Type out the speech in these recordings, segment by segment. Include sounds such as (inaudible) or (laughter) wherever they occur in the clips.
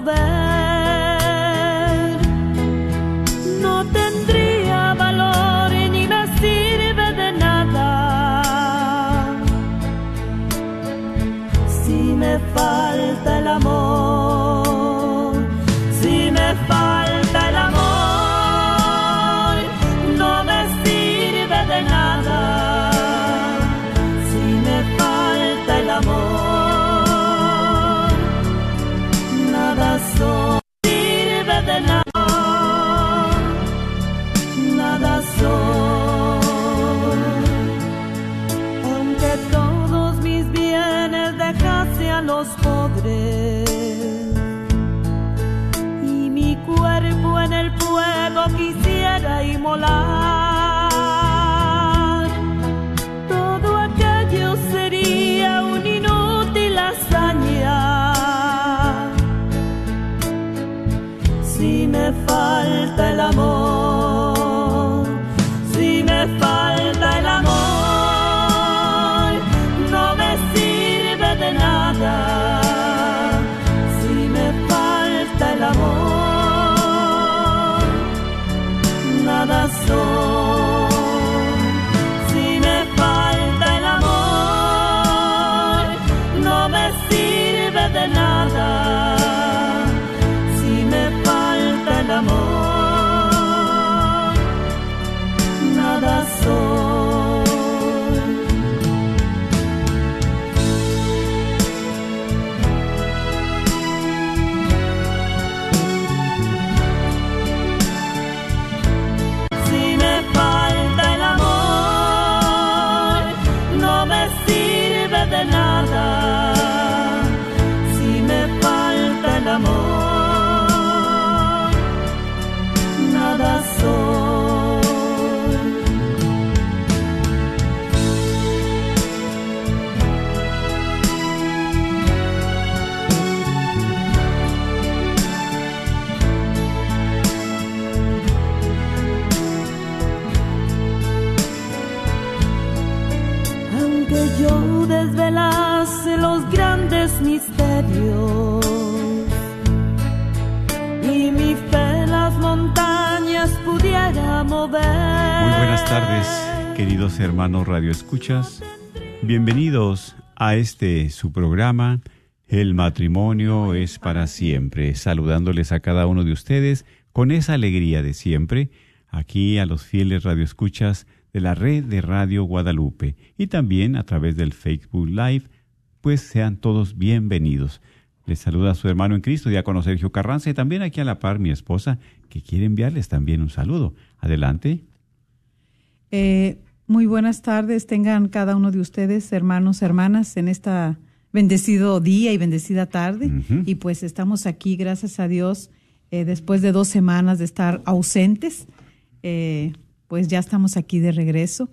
go back. Muy buenas tardes, queridos hermanos Radio Escuchas. Bienvenidos a este su programa, El matrimonio es para siempre. Saludándoles a cada uno de ustedes con esa alegría de siempre, aquí a los fieles Radio Escuchas de la red de Radio Guadalupe y también a través del Facebook Live, pues sean todos bienvenidos. Les saluda a su hermano en Cristo, diácono Sergio Carranza, y también aquí a la par mi esposa, que quiere enviarles también un saludo. Adelante. Eh, muy buenas tardes, tengan cada uno de ustedes, hermanos, hermanas, en esta bendecido día y bendecida tarde. Y pues estamos aquí, gracias a Dios, eh, después de dos semanas de estar ausentes. Eh, pues ya estamos aquí de regreso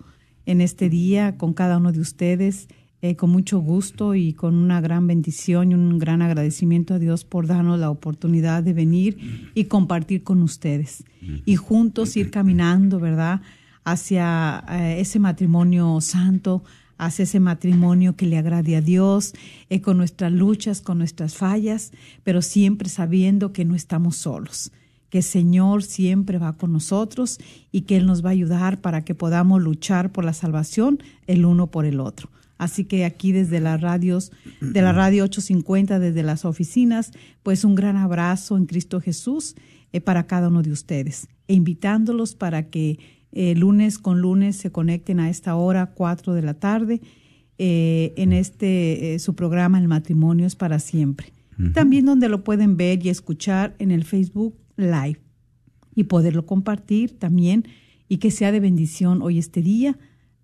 en este día con cada uno de ustedes, eh, con mucho gusto y con una gran bendición y un gran agradecimiento a Dios por darnos la oportunidad de venir y compartir con ustedes y juntos ir caminando, ¿verdad? Hacia eh, ese matrimonio santo, hacia ese matrimonio que le agrade a Dios, eh, con nuestras luchas, con nuestras fallas, pero siempre sabiendo que no estamos solos que el Señor siempre va con nosotros y que Él nos va a ayudar para que podamos luchar por la salvación el uno por el otro. Así que aquí desde las radios, de la radio 850, desde las oficinas, pues un gran abrazo en Cristo Jesús eh, para cada uno de ustedes. E invitándolos para que eh, lunes con lunes se conecten a esta hora, 4 de la tarde, eh, en este su programa El matrimonio es para siempre. También donde lo pueden ver y escuchar en el Facebook live y poderlo compartir también y que sea de bendición hoy este día,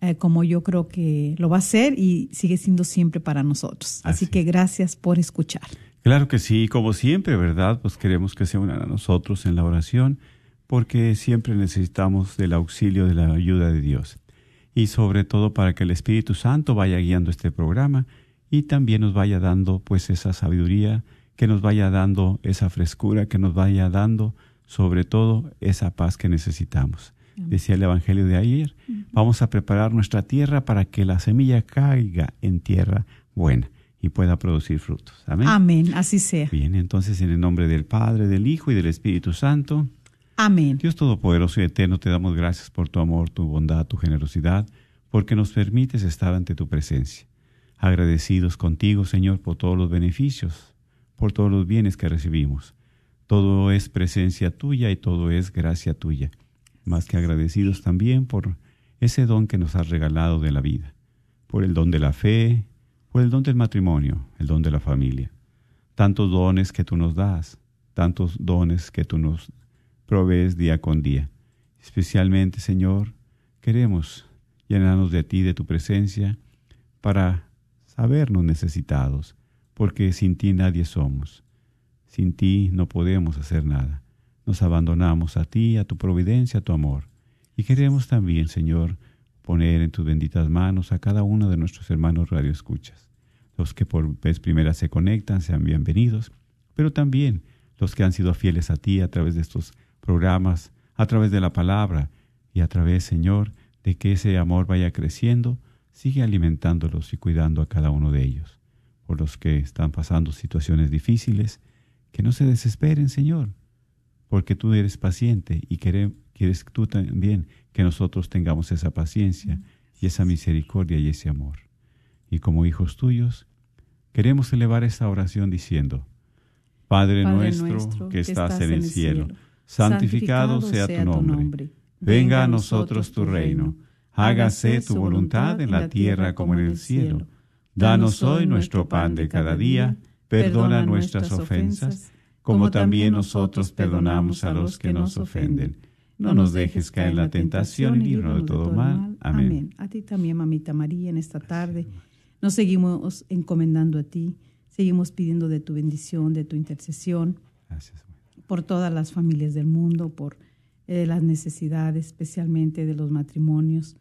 eh, como yo creo que lo va a ser y sigue siendo siempre para nosotros. Así, que gracias por escuchar. Claro que sí, como siempre, ¿verdad? Pues queremos que se unan a nosotros en la oración porque siempre necesitamos del auxilio, de la ayuda de Dios. Y sobre todo para que el Espíritu Santo vaya guiando este programa y también nos vaya dando pues esa sabiduría que nos vaya dando esa frescura, que nos vaya dando sobre todo esa paz que necesitamos. Decía el Evangelio de ayer, vamos a preparar nuestra tierra para que la semilla caiga en tierra buena y pueda producir frutos. Amén. Amén, así sea. Bien, entonces en el nombre del Padre, del Hijo y del Espíritu Santo. Amén. Dios Todopoderoso y Eterno, te damos gracias por tu amor, tu bondad, tu generosidad, porque nos permites estar ante tu presencia. Agradecidos contigo, Señor, por todos los beneficios por todos los bienes que recibimos. Todo es presencia tuya y todo es gracia tuya. Más que agradecidos también por ese don que nos has regalado de la vida, por el don de la fe, por el don del matrimonio, el don de la familia. Tantos dones que tú nos das, tantos dones que tú nos provees día con día. Especialmente, Señor, queremos llenarnos de ti, de tu presencia, para sabernos necesitados, porque sin ti nadie somos. Sin ti no podemos hacer nada. Nos abandonamos a ti, a tu providencia, a tu amor. Y queremos también, Señor, poner en tus benditas manos a cada uno de nuestros hermanos radioescuchas. Los que por vez primera se conectan, sean bienvenidos, pero también los que han sido fieles a ti a través de estos programas, a través de la palabra y a través, Señor, de que ese amor vaya creciendo, sigue alimentándolos y cuidando a cada uno de ellos por los que están pasando situaciones difíciles, que no se desesperen, Señor, porque tú eres paciente y quieres tú también que nosotros tengamos esa paciencia y esa misericordia y ese amor. Y como hijos tuyos, queremos elevar esta oración diciendo, Padre, nuestro, que estás en el cielo, santificado, sea tu nombre. Venga a nosotros tu reino. Hágase tu voluntad en la tierra como en el cielo. Danos hoy nuestro pan de cada día, perdona nuestras ofensas, como también nosotros perdonamos a los que nos ofenden. No nos dejes caer en la tentación y líbranos de todo mal. Amén. A ti también, mamita María, en esta tarde nos seguimos encomendando a ti, seguimos pidiendo de tu bendición, de tu intercesión. Gracias. Por todas las familias del mundo, por eh, las necesidades, especialmente de los matrimonios,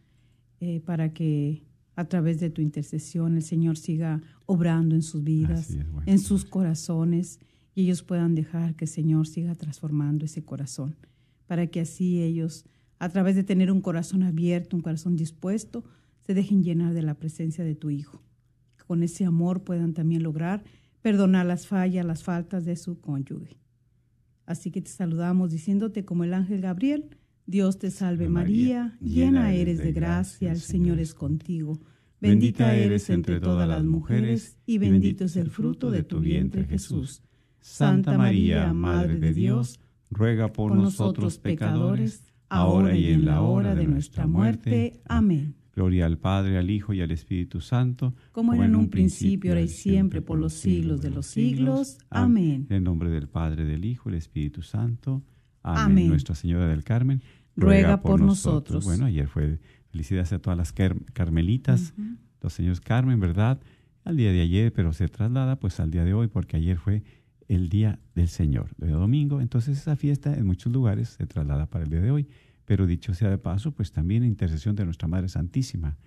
eh, para que a través de tu intercesión el Señor siga obrando en sus vidas, en sus corazones, y ellos puedan dejar que el Señor siga transformando ese corazón, para que así ellos, a través de tener un corazón abierto, un corazón dispuesto, se dejen llenar de la presencia de tu Hijo. Con ese amor puedan también lograr perdonar las fallas, las faltas de su cónyuge. Así que te saludamos diciéndote como el ángel Gabriel, Dios te salve María, llena eres de gracia, el Señor es contigo. Bendita eres entre todas las mujeres y bendito es el fruto de tu vientre Jesús. Santa María, Madre de Dios, ruega por nosotros pecadores, ahora y en la hora de nuestra muerte. Amén. Gloria al Padre, al Hijo y al Espíritu Santo, como en un principio, ahora y siempre, por los siglos de los siglos. Amén. En nombre del Padre, del Hijo y del Espíritu Santo. Amén. Nuestra Señora del Carmen, ruega, por, nosotros. Bueno, ayer fue felicidades a todas las carmelitas, los señores Carmen, ¿verdad? Al día de ayer, pero se traslada pues al día de hoy, porque ayer fue el día del Señor, de domingo. Entonces esa fiesta en muchos lugares se traslada para el día de hoy. Pero dicho sea de paso, pues también intercesión de nuestra Madre Santísima,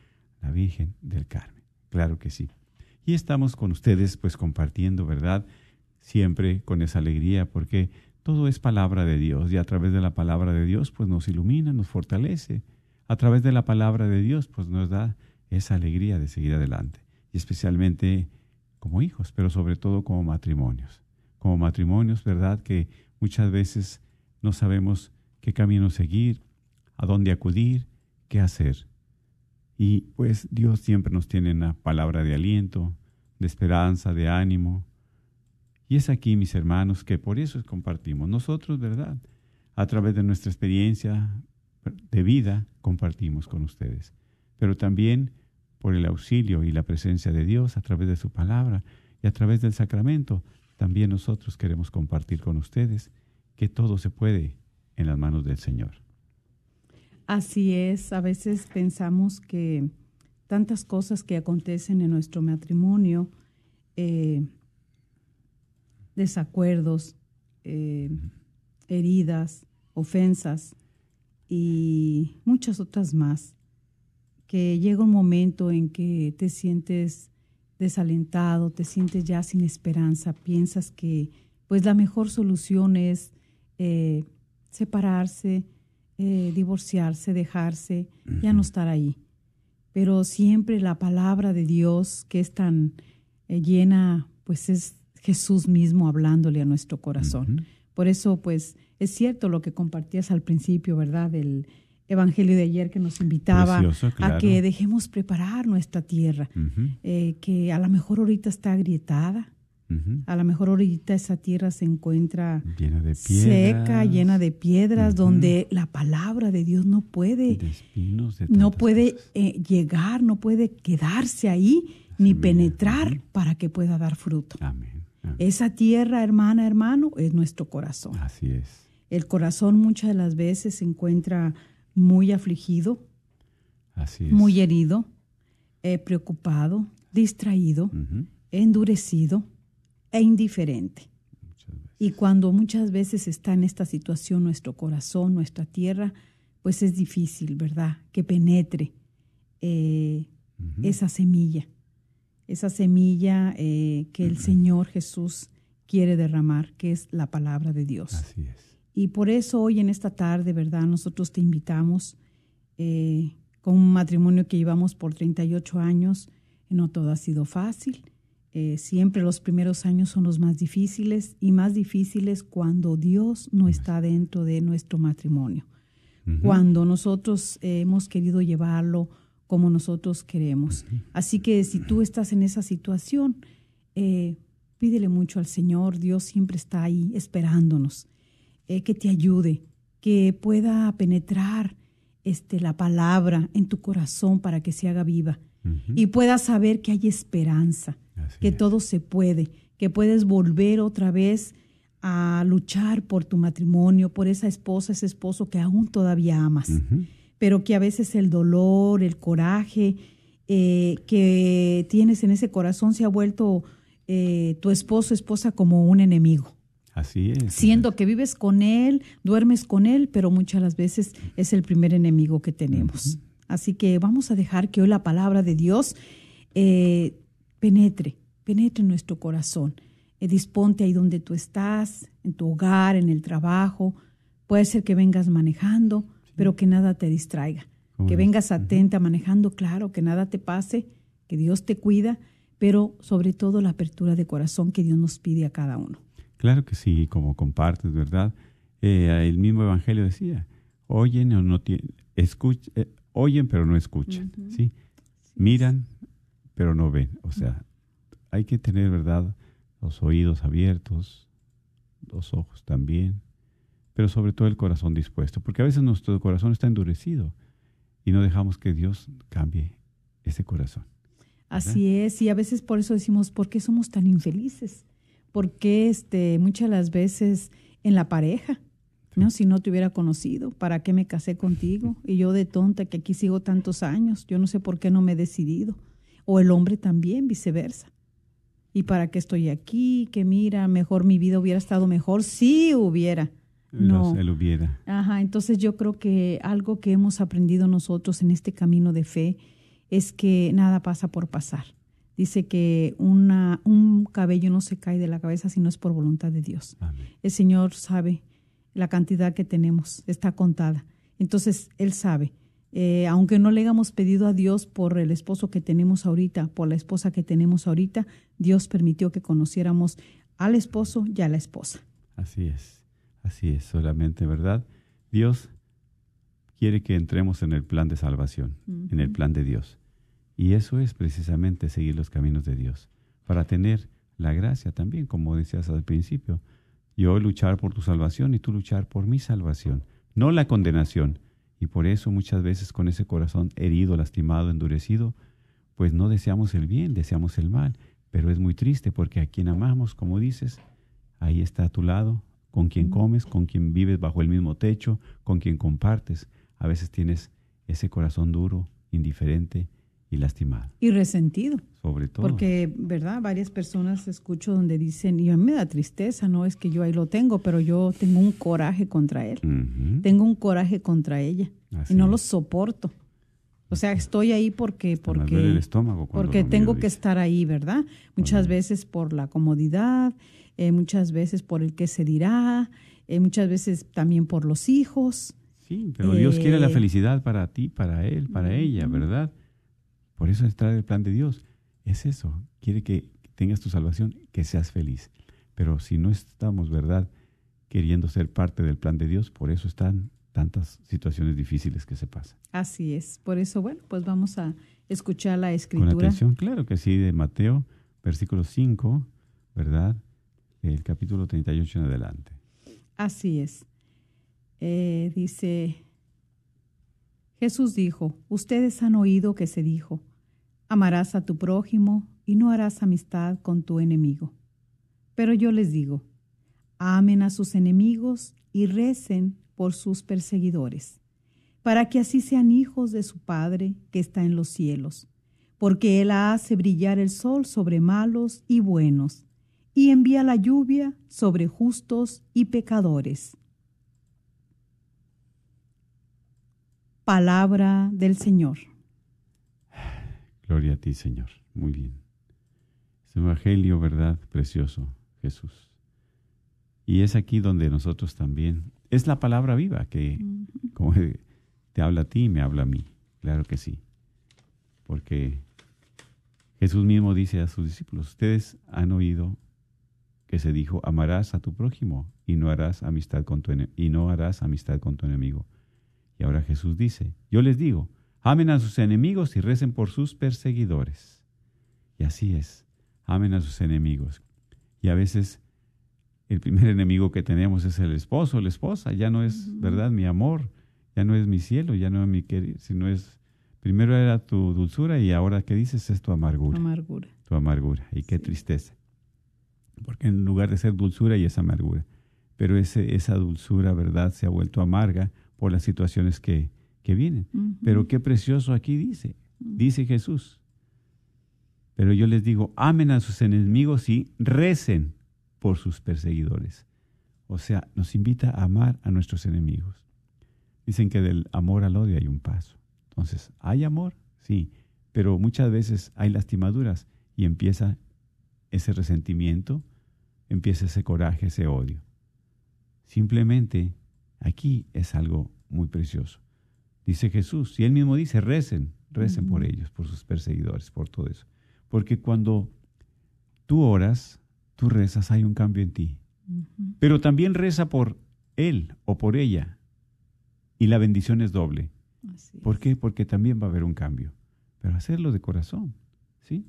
la Virgen del Carmen. Claro que sí. Y estamos con ustedes pues compartiendo, ¿verdad? Siempre con esa alegría porque todo es palabra de Dios y a través de la palabra de Dios pues nos ilumina, nos fortalece. A través de la palabra de Dios pues nos da esa alegría de seguir adelante. Y especialmente como hijos, pero sobre todo como matrimonios. Como matrimonios, ¿verdad? Que muchas veces no sabemos qué camino seguir, a dónde acudir, qué hacer. Y pues Dios siempre nos tiene una palabra de aliento, de esperanza, de ánimo. Y es aquí, mis hermanos, que por eso compartimos. Nosotros, ¿verdad? A través de nuestra experiencia de vida, compartimos con ustedes. Pero también por el auxilio y la presencia de Dios a través de su palabra y a través del sacramento, también nosotros queremos compartir con ustedes que todo se puede en las manos del Señor. Así es, a veces pensamos que tantas cosas que acontecen en nuestro matrimonio, eh, desacuerdos, eh, heridas, ofensas y muchas otras más, que llega un momento en que te sientes desalentado, te sientes ya sin esperanza, piensas que pues la mejor solución es eh, separarse, eh, divorciarse, dejarse, ya no estar ahí. Pero siempre la palabra de Dios, que es tan eh, llena, pues es Jesús mismo hablándole a nuestro corazón. Por eso, pues, es cierto lo que compartías al principio, ¿verdad? Del Evangelio de ayer que nos invitaba a que dejemos preparar nuestra tierra, eh, que a lo mejor ahorita está agrietada, a lo mejor ahorita esa tierra se encuentra seca, llena de piedras, donde la palabra de Dios no puede, no puede eh, llegar, no puede quedarse ahí, ni penetrar para que pueda dar fruto. Esa tierra, hermana, hermano, es nuestro corazón. Así es. El corazón muchas de las veces se encuentra muy afligido, muy herido, eh, preocupado, distraído, endurecido e indiferente. Y cuando muchas veces está en esta situación nuestro corazón, nuestra tierra, pues es difícil, ¿verdad? Que penetre eh, esa semilla, esa semilla eh, que el Señor Jesús quiere derramar, que es la palabra de Dios. Así es. Y por eso hoy en esta tarde, ¿verdad? Nosotros te invitamos eh, con un matrimonio que llevamos por 38 años, no todo ha sido fácil. Eh, siempre los primeros años son los más difíciles y más difíciles cuando Dios no está dentro de nuestro matrimonio, cuando nosotros hemos querido llevarlo como nosotros queremos. Así que si tú estás en esa situación, eh, pídele mucho al Señor, Dios siempre está ahí esperándonos, eh, que te ayude, que pueda penetrar este, la palabra en tu corazón para que se haga viva. Y puedas saber que hay esperanza que todo se puede, que puedes volver otra vez a luchar por tu matrimonio, por esa esposa, ese esposo que aún todavía amas, pero que a veces el dolor, el coraje eh, que tienes en ese corazón se ha vuelto eh, tu esposo, esposa como un enemigo. Así es. Siendo que vives con él, duermes con él, pero muchas las veces es el primer enemigo que tenemos. Así que vamos a dejar que hoy la palabra de Dios eh, penetre, penetre en nuestro corazón. Eh, disponte ahí donde tú estás, en tu hogar, en el trabajo. Puede ser que vengas manejando, pero que nada te distraiga. que vengas atenta, manejando, claro, que nada te pase, que Dios te cuida, pero sobre todo la apertura de corazón que Dios nos pide a cada uno. Claro que sí, como compartes, ¿verdad? Eh, el mismo Evangelio decía, oyen o no tienen, escuch, eh, oyen pero no escuchan, ¿sí? Miran pero no ven. O sea, hay que tener, ¿verdad? Los oídos abiertos, los ojos también, pero sobre todo el corazón dispuesto, porque a veces nuestro corazón está endurecido y no dejamos que Dios cambie ese corazón. Así es, y a veces por eso decimos, ¿por qué somos tan infelices? ¿Por qué este, muchas las veces en la pareja? ¿no? Si no te hubiera conocido, ¿para qué me casé contigo? (laughs) Y yo de tonta que aquí sigo tantos años, yo no sé por qué no me he decidido. O el hombre también, viceversa. ¿Y para qué estoy aquí? Que mira, mejor mi vida hubiera estado mejor si hubiera. No. Él hubiera. Ajá, entonces yo creo que algo que hemos aprendido nosotros en este camino de fe es que nada pasa por pasar. Dice que una, un cabello no se cae de la cabeza si no es por voluntad de Dios. El Señor sabe la cantidad que tenemos, está contada. Entonces, Él sabe. Eh, aunque no le hayamos pedido a Dios por el esposo que tenemos ahorita, por la esposa que tenemos ahorita, Dios permitió que conociéramos al esposo y a la esposa. Así es, así es, solamente, ¿verdad? Dios quiere que entremos en el plan de salvación, en el plan de Dios. Y eso es precisamente seguir los caminos de Dios, para tener la gracia también, como decías al principio. Yo luchar por tu salvación y tú luchar por mi salvación, no la condenación. Y por eso muchas veces con ese corazón herido, lastimado, endurecido, pues no deseamos el bien, deseamos el mal. Pero es muy triste porque a quien amamos, como dices, ahí está a tu lado, con quien comes, con quien vives bajo el mismo techo, con quien compartes. A veces tienes ese corazón duro, indiferente y lastimado. Y resentido. Sobre todo. Porque, ¿verdad? Varias personas escucho donde dicen, y a mí me da tristeza, no es que yo ahí lo tengo, pero yo tengo un coraje contra él. Tengo un coraje contra ella. y no lo soporto. O sea, estoy ahí porque porque el estómago porque tengo que estar ahí, ¿verdad? Muchas veces por la comodidad, eh, muchas veces por el que se dirá, eh, muchas veces también por los hijos. Sí, pero Dios quiere la felicidad para ti, para él, para ella, ¿verdad? Por eso está el plan de Dios. Es eso. Quiere que tengas tu salvación, que seas feliz. Pero si no estamos, ¿verdad?, queriendo ser parte del plan de Dios, por eso están tantas situaciones difíciles que se pasan. Así es. Por eso, bueno, pues vamos a escuchar la escritura. Con atención, claro que sí, de Mateo, versículo 5, ¿verdad? El capítulo 38 en adelante. Así es. Eh, dice, Jesús dijo, ustedes han oído que se dijo, amarás a tu prójimo y no harás amistad con tu enemigo. Pero yo les digo, amen a sus enemigos y recen por sus perseguidores, para que así sean hijos de su Padre que está en los cielos, porque Él hace brillar el sol sobre malos y buenos, y envía la lluvia sobre justos y pecadores. Palabra del Señor. Gloria a ti, Señor. Muy bien. Es Evangelio, ¿verdad? Precioso, Jesús. Y es aquí donde nosotros también, es la palabra viva que, como te habla a ti y me habla a mí. Claro que sí. Porque Jesús mismo dice a sus discípulos, ustedes han oído que se dijo, amarás a tu prójimo y no harás amistad con tu, y no harás amistad con tu enemigo. Y ahora Jesús dice, yo les digo, amen a sus enemigos y recen por sus perseguidores. Y así es, amen a sus enemigos. Y a veces el primer enemigo que tenemos es el esposo, la esposa, ya no es, ¿verdad?, mi amor, ya no es mi cielo, ya no es mi querido, sino es, primero era tu dulzura y ahora, ¿qué dices? Es tu amargura. Amargura. Tu amargura. Y qué tristeza. Porque en lugar de ser dulzura y es amargura. Pero ese, esa dulzura, ¿verdad?, se ha vuelto amarga por las situaciones que, que vienen. Pero qué precioso aquí dice, dice Jesús. Pero yo les digo, amen a sus enemigos y recen por sus perseguidores. O sea, nos invita a amar a nuestros enemigos. Dicen que del amor al odio hay un paso. Entonces, ¿hay amor? Sí, pero muchas veces hay lastimaduras y empieza ese resentimiento, empieza ese coraje, ese odio. Simplemente Aquí es algo muy precioso. dice Jesús. Y él mismo dice, recen, recen por ellos, por sus perseguidores, por todo eso. Porque cuando tú oras, tú rezas, hay un cambio en ti. Pero también reza por él o por ella. Y la bendición es doble. ¿Por qué? Porque también va a haber un cambio. Pero hacerlo de corazón, ¿sí?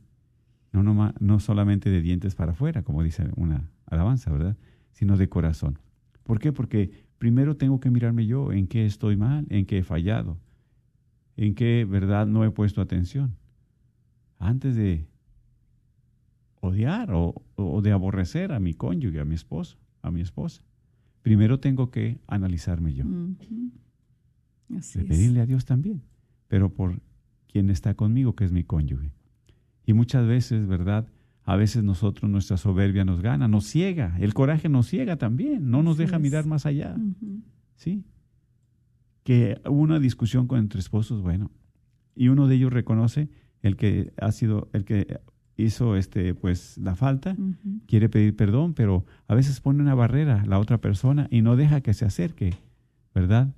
No, no, no solamente de dientes para afuera, como dice una alabanza, ¿verdad? Sino de corazón. ¿Por qué? Porque primero tengo que mirarme yo en qué estoy mal, en qué he fallado, en qué verdad no he puesto atención. Antes de odiar o, de aborrecer a mi cónyuge, a mi esposo, a mi esposa. Primero tengo que analizarme yo. pedirle a Dios también, pero por quien está conmigo, que es mi cónyuge. Y muchas veces, ¿verdad? A veces nosotros, nuestra soberbia nos gana, nos ciega, el coraje nos ciega también, no nos deja mirar más allá. ¿Sí? Que hubo una discusión con entre esposos, bueno, y uno de ellos reconoce el que ha sido, el que hizo este pues la falta, quiere pedir perdón, pero a veces pone una barrera la otra persona y no deja que se acerque, ¿verdad?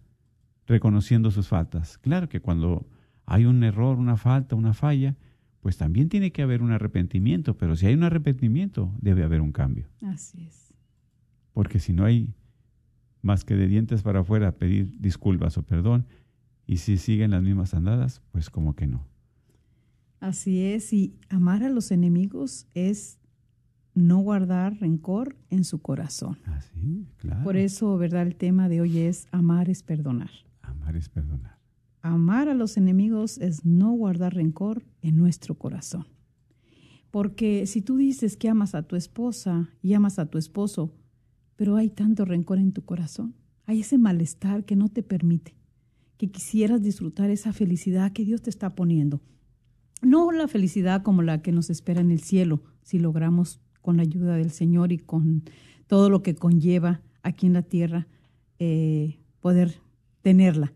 Reconociendo sus faltas. Claro que cuando hay un error, una falta, una falla, pues también tiene que haber un arrepentimiento, pero si hay un arrepentimiento, debe haber un cambio. Así es. Porque si no hay más que de dientes para afuera pedir disculpas o perdón, y si siguen las mismas andadas, pues como que no. Así es, y amar a los enemigos es no guardar rencor en su corazón. Así, claro. Por eso, ¿verdad? El tema de hoy es amar es perdonar. Amar es perdonar. Amar a los enemigos es no guardar rencor en nuestro corazón. Porque si tú dices que amas a tu esposa y amas a tu esposo, pero hay tanto rencor en tu corazón, hay ese malestar que no te permite, que quisieras disfrutar esa felicidad que Dios te está poniendo no la felicidad como la que nos espera en el cielo, si logramos con la ayuda del Señor y con todo lo que conlleva aquí en la tierra eh, poder tenerla,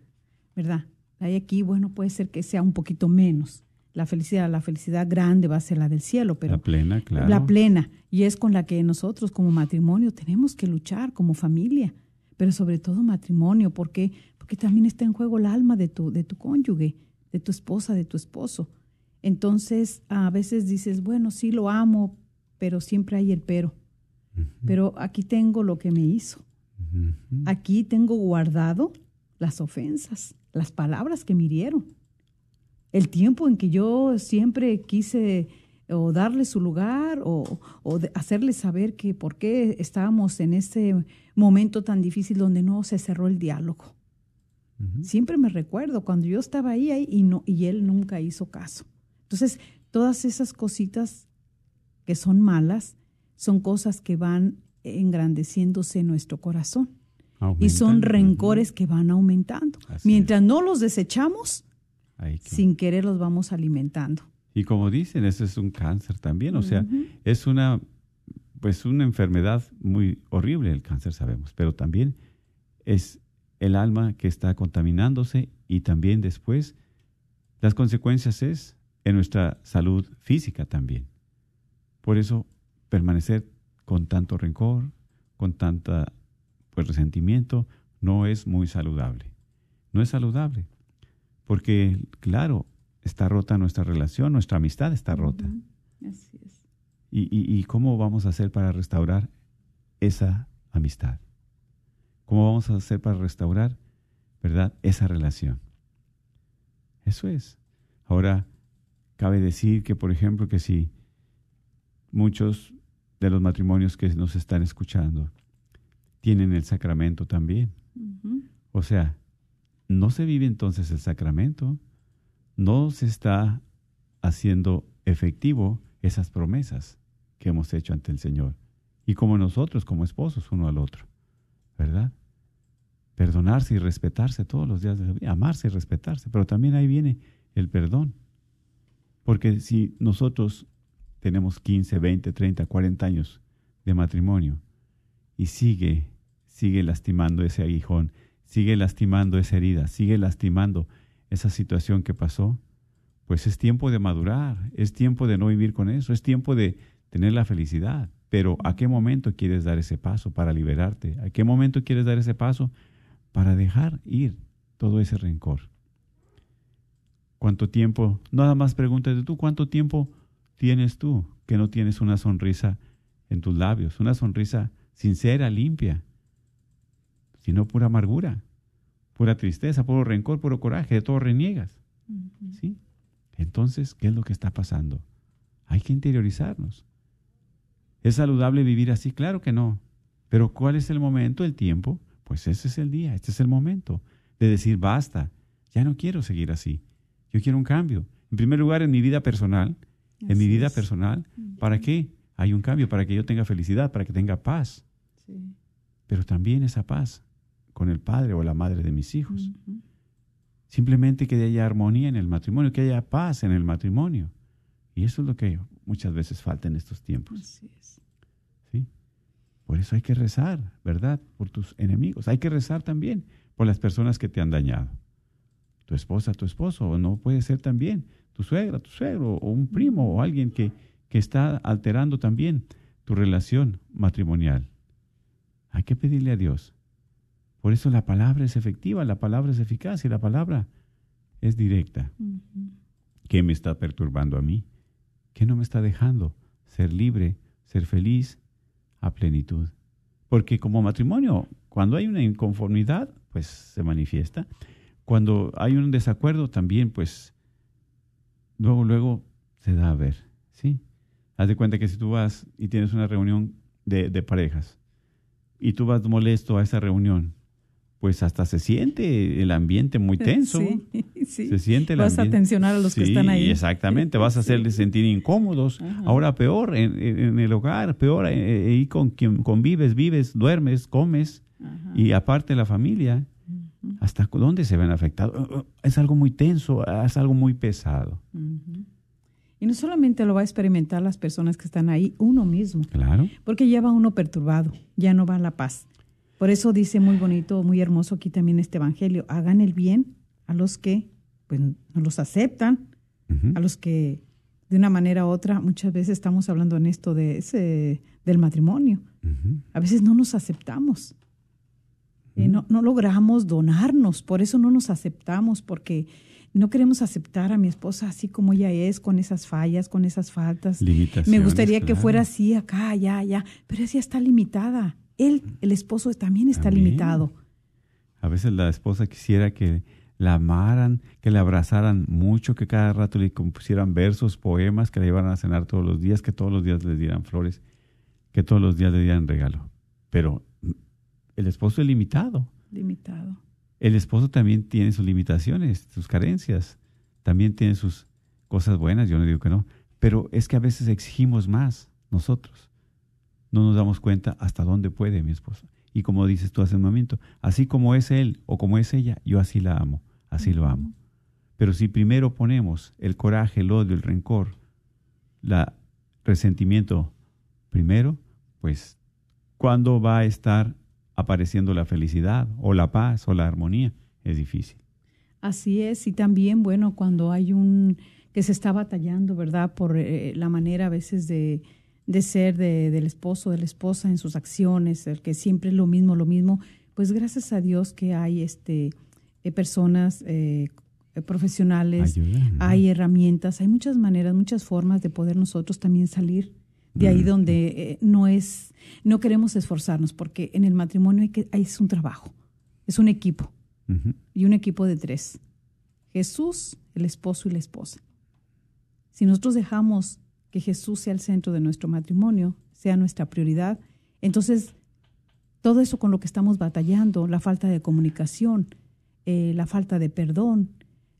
¿verdad? Hay aquí, bueno, puede ser que sea un poquito menos. La felicidad, la felicidad grande va a ser la del cielo, pero la plena, claro. La plena y es con la que nosotros como matrimonio tenemos que luchar como familia, pero sobre todo matrimonio, porque porque también está en juego el alma de tu de tu cónyuge, de tu esposa, de tu esposo. Entonces, a veces dices, bueno, sí lo amo, pero siempre hay el pero. Pero aquí tengo lo que me hizo. Aquí tengo guardado las ofensas, las palabras que me hirieron. El tiempo en que yo siempre quise o darle su lugar o, o hacerle saber que por qué estábamos en ese momento tan difícil donde no se cerró el diálogo. Siempre me recuerdo cuando yo estaba ahí, ahí y, no, y él nunca hizo caso. Entonces, todas esas cositas que son malas son cosas que van engrandeciéndose en nuestro corazón. Y son rencores que van aumentando. Mientras no los desechamos, sin querer los vamos alimentando. Y como dicen, eso es un cáncer también, o sea, es una pues una enfermedad muy horrible el cáncer sabemos, pero también es el alma que está contaminándose y también después las consecuencias es en nuestra salud física también. Por eso, permanecer con tanto rencor, con tanta pues, resentimiento, no es muy saludable. No es saludable. Porque, claro, está rota nuestra relación, nuestra amistad está rota. Así es. ¿Y, y cómo vamos a hacer para restaurar esa amistad? ¿Cómo vamos a hacer para restaurar, verdad, esa relación? Eso es. Ahora, Cabe decir que, por ejemplo, que si muchos de los matrimonios que nos están escuchando tienen el sacramento también. O sea, no se vive entonces el sacramento, no se está haciendo efectivo esas promesas que hemos hecho ante el Señor. Y como nosotros, como esposos, uno al otro, ¿verdad? Perdonarse y respetarse todos los días de la vida, amarse y respetarse, pero también ahí viene el perdón. Porque si nosotros tenemos 15, 20, 30, 40 años de matrimonio y sigue, sigue lastimando ese aguijón, sigue lastimando esa herida, sigue lastimando esa situación que pasó, pues es tiempo de madurar, es tiempo de no vivir con eso, es tiempo de tener la felicidad. Pero ¿a qué momento quieres dar ese paso para liberarte? ¿A qué momento quieres dar ese paso para dejar ir todo ese rencor? ¿Cuánto tiempo? Nada más pregúntate tú, ¿cuánto tiempo tienes tú que no tienes una sonrisa en tus labios? Una sonrisa sincera, limpia, sino pura amargura, pura tristeza, puro rencor, puro coraje, de todo reniegas. ¿Sí? Entonces, ¿qué es lo que está pasando? Hay que interiorizarnos. ¿Es saludable vivir así? Claro que no. Pero ¿cuál es el momento, el tiempo? Pues ese es el día, este es el momento de decir, basta, ya no quiero seguir así. Yo quiero un cambio. En primer lugar, en mi vida personal. en mi vida personal. ¿Para qué? Hay un cambio, para que yo tenga felicidad, para que tenga paz. Pero también esa paz con el padre o la madre de mis hijos. Simplemente que haya armonía en el matrimonio, que haya paz en el matrimonio. Y eso es lo que muchas veces falta en estos tiempos. ¿Sí? Por eso hay que rezar, ¿verdad? Por tus enemigos. Hay que rezar también por las personas que te han dañado. Tu esposa, tu esposo, o no puede ser también tu suegra, tu suegro, o un primo, o alguien que, que está alterando también tu relación matrimonial. Hay que pedirle a Dios. Por eso la palabra es efectiva, la palabra es eficaz y la palabra es directa. ¿Qué me está perturbando a mí? ¿Qué no me está dejando ser libre, ser feliz a plenitud? Porque como matrimonio, cuando hay una inconformidad, pues se manifiesta. Cuando hay un desacuerdo, también, pues, luego, luego se da a ver, ¿sí? Haz de cuenta que si tú vas y tienes una reunión de, de parejas y tú vas molesto a esa reunión, pues hasta se siente el ambiente muy tenso. (laughs) Sí, Se siente el vas a tensionar a los que están ahí. Exactamente, vas a hacerles sentir incómodos. Ahora peor en, el hogar, peor eh, eh, ahí con quien convives, vives, duermes, comes y aparte la familia. ¿Hasta dónde se ven afectados? Uh, uh, es algo muy tenso, es algo muy pesado. Y no solamente lo va a experimentar las personas que están ahí, uno mismo. Claro. Porque ya va uno perturbado, ya no va a la paz. Por eso dice muy bonito, muy hermoso aquí también este evangelio, hagan el bien a los que pues, no los aceptan, a los que de una manera u otra, muchas veces estamos hablando en esto de ese, del matrimonio. A veces no nos aceptamos. Eh, no, no logramos donarnos, por eso no nos aceptamos, porque no queremos aceptar a mi esposa así como ella es, con esas fallas, con esas faltas. Me gustaría que fuera así acá, allá, allá, pero ella está limitada él, el esposo, también está limitado. A veces la esposa quisiera que la amaran, que la abrazaran mucho, que cada rato le compusieran versos, poemas, que la llevaran a cenar todos los días, que todos los días le dieran flores, que todos los días le dieran regalo. Pero el esposo es limitado. Limitado. El esposo también tiene sus limitaciones, sus carencias, también tiene sus cosas buenas, yo no digo que no, pero es que a veces exigimos más nosotros no nos damos cuenta hasta dónde puede mi esposo. Y como dices tú hace un momento, así como es él o como es ella, yo así la amo, así lo amo. Pero si primero ponemos el coraje, el odio, el rencor, el resentimiento primero, pues ¿cuándo va a estar apareciendo la felicidad o la paz o la armonía? Es difícil. Así es, y también, bueno, cuando hay un que se está batallando, ¿verdad? Por eh, la manera a veces de, de ser de, del esposo, de la esposa en sus acciones, el que siempre es lo mismo, lo mismo, pues gracias a Dios que hay este eh, personas eh, profesionales, hay herramientas, hay muchas maneras, muchas formas de poder nosotros también salir de ahí donde eh, no es, no queremos esforzarnos, porque en el matrimonio hay que, es un trabajo, es un equipo y un equipo de tres. Jesús, el esposo y la esposa. Si nosotros dejamos que Jesús sea el centro de nuestro matrimonio, sea nuestra prioridad. Entonces, todo eso con lo que estamos batallando, la falta de comunicación, eh, la falta de perdón,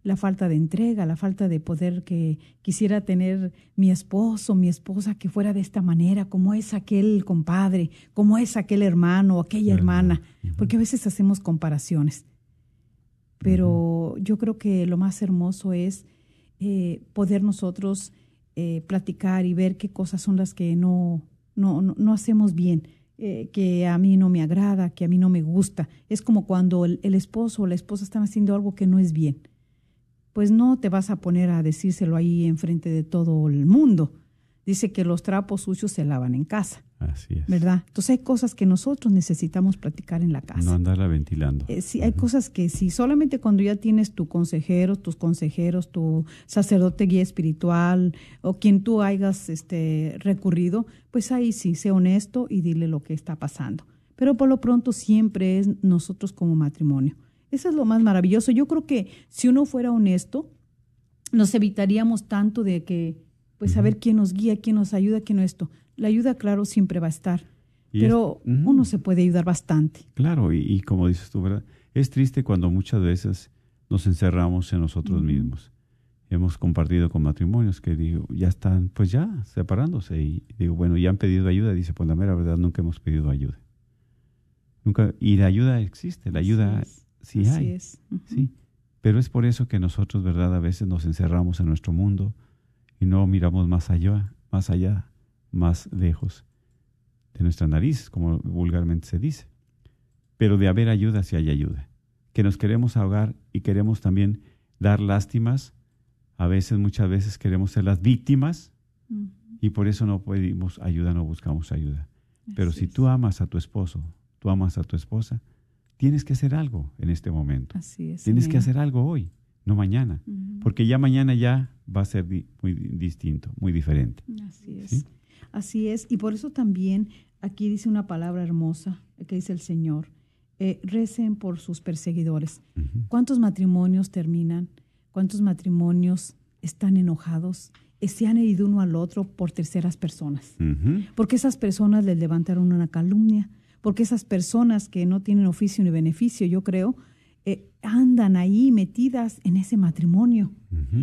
la falta de entrega, la falta de poder que quisiera tener mi esposo, mi esposa que fuera de esta manera, como es aquel compadre, como es aquel hermano o aquella hermana, porque a veces hacemos comparaciones. Pero yo creo que lo más hermoso es eh, poder nosotros eh, platicar y ver qué cosas son las que no, no, no, hacemos bien, eh, que a mí no me agrada, que a mí no me gusta. Es como cuando el, esposo o la esposa están haciendo algo que no es bien. Pues no te vas a poner a decírselo ahí enfrente de todo el mundo. Dice que los trapos sucios se lavan en casa. Así es. ¿Verdad? Entonces hay cosas que nosotros necesitamos practicar en la casa. No andarla ventilando. Eh, sí, hay cosas que sí, solamente cuando ya tienes tu consejero, tus consejeros, tu sacerdote guía espiritual o quien tú hayas este, recurrido, pues ahí sí, sé honesto y dile lo que está pasando. Pero por lo pronto siempre es nosotros como matrimonio. Eso es lo más maravilloso. Yo creo que si uno fuera honesto, nos evitaríamos tanto de que, pues, saber quién nos guía, quién nos ayuda, quién no esto. La ayuda, claro, siempre va a estar, pero uno se puede ayudar bastante. Claro, y, como dices tú, ¿verdad? Es triste cuando muchas veces nos encerramos en nosotros mismos. Hemos compartido con matrimonios que digo, ya están, pues ya, separándose. Y digo, bueno, ya han pedido ayuda. Dice, pues la mera verdad, nunca hemos pedido ayuda. Nunca, y la ayuda existe, la ayuda sí hay. Es. Sí. Pero es por eso que nosotros, ¿verdad? A veces nos encerramos en nuestro mundo y no miramos más allá, más allá más lejos de nuestra nariz, como vulgarmente se dice. Pero de haber ayuda, si hay ayuda. Que nos queremos ahogar y queremos también dar lástimas. A veces, muchas veces queremos ser las víctimas y por eso no pedimos ayuda, no buscamos ayuda. Pero si tú amas a tu esposo, tú amas a tu esposa, tienes que hacer algo en este momento. Así es. Tienes que hacer algo hoy, no mañana. Porque ya mañana ya va a ser muy distinto, muy diferente. Así es. Así es, y por eso también aquí dice una palabra hermosa que dice el Señor, eh, recen por sus perseguidores. ¿Cuántos matrimonios terminan? ¿Cuántos matrimonios están enojados? Eh, se han herido uno al otro por terceras personas. Porque esas personas les levantaron una calumnia, porque esas personas que no tienen oficio ni beneficio, yo creo, eh, andan ahí metidas en ese matrimonio.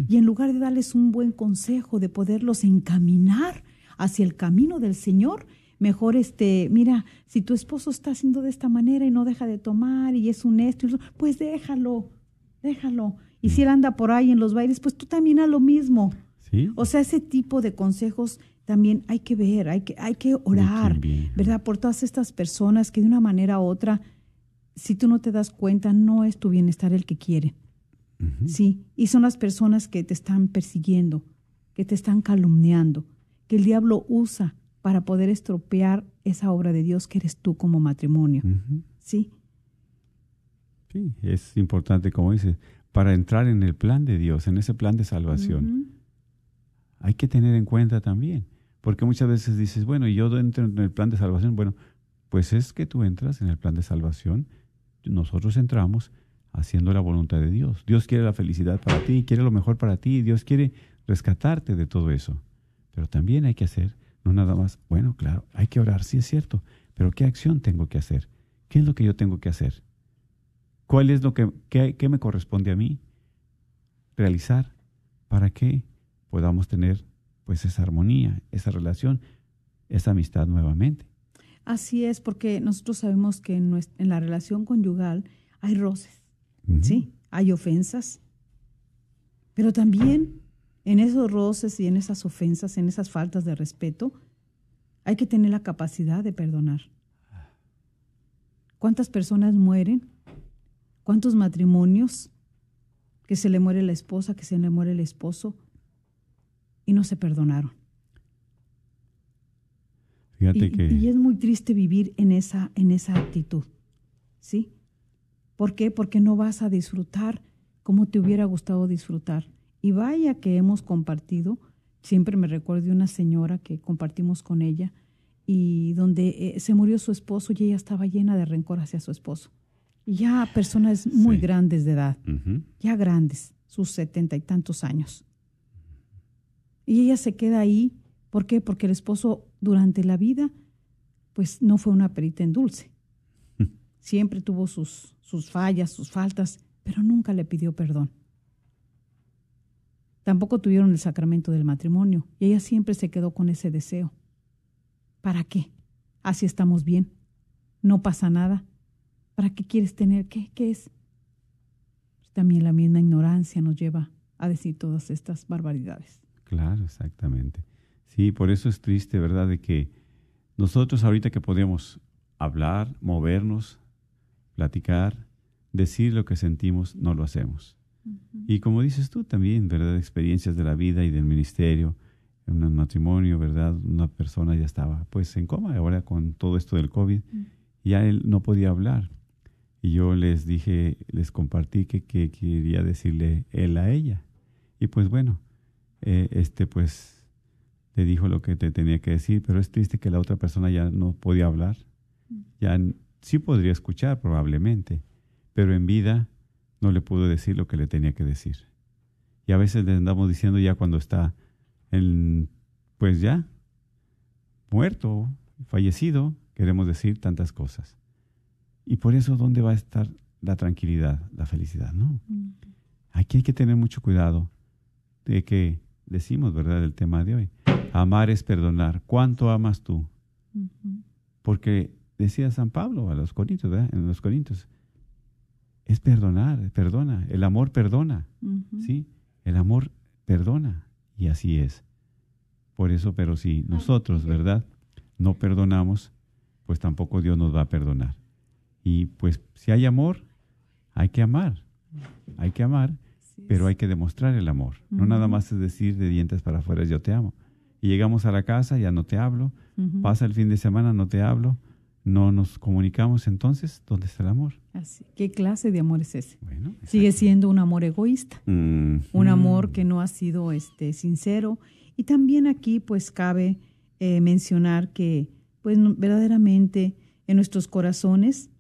Y en lugar de darles un buen consejo, de poderlos encaminar hacia el camino del Señor, mejor este, mira, si tu esposo está haciendo de esta manera y no deja de tomar y es un esto, pues déjalo, déjalo. Y si él anda por ahí en los bailes, pues tú también haz lo mismo. ¿Sí? O sea, ese tipo de consejos también hay que ver, hay que, hay que orar, ¿verdad? Por todas estas personas que de una manera u otra, si tú no te das cuenta, no es tu bienestar el que quiere. Sí, y son las personas que te están persiguiendo, que te están calumniando, que el diablo usa para poder estropear esa obra de Dios que eres tú como matrimonio. ¿Sí? Sí, es importante, como dices, para entrar en el plan de Dios, en ese plan de salvación. Hay que tener en cuenta también, porque muchas veces dices, bueno, yo entro en el plan de salvación, bueno, pues es que tú entras en el plan de salvación, nosotros entramos haciendo la voluntad de Dios. Dios quiere la felicidad para ti, quiere lo mejor para ti, Dios quiere rescatarte de todo eso. Pero también hay que hacer, no nada más, bueno, claro, hay que orar, sí es cierto, pero ¿qué acción tengo que hacer? ¿Qué es lo que yo tengo que hacer? ¿Cuál es lo que me corresponde a mí realizar para que podamos tener pues esa armonía, esa relación, esa amistad nuevamente? Así es, porque nosotros sabemos que en, en la relación conyugal hay roces, ¿sí? Hay ofensas, pero también en esos roces y en esas ofensas, en esas faltas de respeto, hay que tener la capacidad de perdonar. ¿Cuántas personas mueren? ¿Cuántos matrimonios que se le muere la esposa, que se le muere el esposo y no se perdonaron? Fíjate y, que... y es muy triste vivir en esa, en esa actitud. ¿Sí? ¿Por qué? Porque no vas a disfrutar como te hubiera gustado disfrutar. Y vaya que hemos compartido, siempre me recuerdo de una señora que compartimos con ella y donde eh, se murió su esposo y ella estaba llena de rencor hacia su esposo. Y ya personas muy grandes de edad, ya grandes, sus setenta y tantos años. Y ella se queda ahí, ¿por qué? Porque el esposo durante la vida, pues no fue una perita en dulce. (laughs) Siempre tuvo sus, sus fallas, sus faltas, pero nunca le pidió perdón. Tampoco tuvieron el sacramento del matrimonio y ella siempre se quedó con ese deseo. ¿Para qué? Así estamos bien. No pasa nada. ¿Para qué quieres tener? ¿Qué, qué es? Pues también la misma ignorancia nos lleva a decir todas estas barbaridades. Claro, exactamente. Sí, por eso es triste, ¿verdad? De que nosotros ahorita que podemos hablar, movernos, platicar, decir lo que sentimos, no lo hacemos. Y como dices tú también, ¿verdad? Experiencias de la vida y del ministerio, en un matrimonio, ¿verdad? Una persona ya estaba pues en coma, ahora con todo esto del COVID, mm. ya él no podía hablar. Y yo les dije, les compartí que, quería decirle él a ella. Y pues bueno, eh, este pues dijo lo que te tenía que decir, pero es triste que la otra persona ya no podía hablar. Mm. Ya sí podría escuchar probablemente, pero en vida no le pudo decir lo que le tenía que decir. Y a veces le andamos diciendo ya cuando está en, pues ya muerto, fallecido, queremos decir tantas cosas. Y por eso, ¿dónde va a estar la tranquilidad, la felicidad? No. Aquí hay que tener mucho cuidado de que decimos, ¿verdad?, el tema de hoy. Amar es perdonar. ¿Cuánto amas tú? Porque decía San Pablo a los Corintios, ¿verdad? En los Corintios, es perdonar, perdona. El amor perdona, ¿sí? El amor perdona. Y así es. Por eso, pero si nosotros, ¿verdad? No perdonamos, pues tampoco Dios nos va a perdonar. Y pues si hay amor, hay que amar. Hay que amar, pero hay que demostrar el amor. No nada más es decir de dientes para afuera, yo te amo. Y llegamos a la casa, ya no te hablo. Pasa el fin de semana, no te hablo. No nos comunicamos entonces, ¿dónde está el amor? Así. ¿Qué clase de amor es ese? Sigue siendo un amor egoísta, un amor que no ha sido este sincero. Y también aquí pues cabe eh, mencionar que pues verdaderamente en nuestros corazones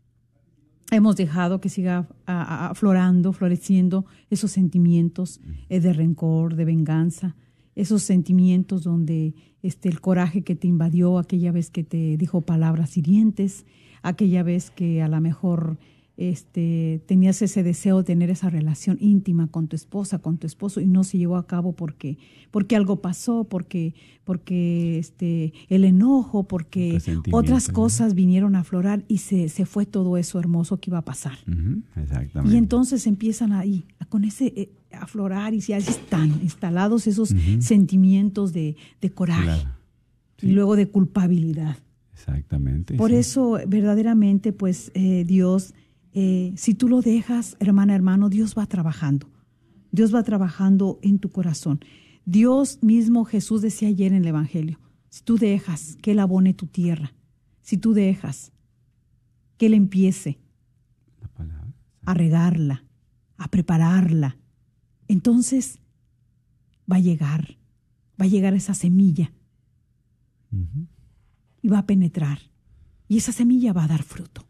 hemos dejado que siga aflorando, floreciendo esos sentimientos eh, de rencor, de venganza, esos sentimientos donde este, el coraje que te invadió aquella vez que te dijo palabras hirientes, aquella vez que a lo mejor este, tenías ese deseo de tener esa relación íntima con tu esposa, con tu esposo, y no se llevó a cabo porque, porque algo pasó, porque, porque este, el enojo, porque otras cosas vinieron a aflorar y se, se, fue todo eso hermoso que iba a pasar. exactamente. Y entonces empiezan ahí, con ese eh, aflorar y ya están instalados esos sentimientos de, coraje y luego de culpabilidad. Exactamente. Por eso verdaderamente pues eh, Dios eh, si tú lo dejas, hermana, hermano, Dios va trabajando. Dios va trabajando en tu corazón. Dios mismo, Jesús decía ayer en el Evangelio, si tú dejas que Él abone tu tierra, si tú dejas que Él empiece a regarla, a prepararla, entonces va a llegar, va a llegar esa semilla y va a penetrar. Y esa semilla va a dar fruto.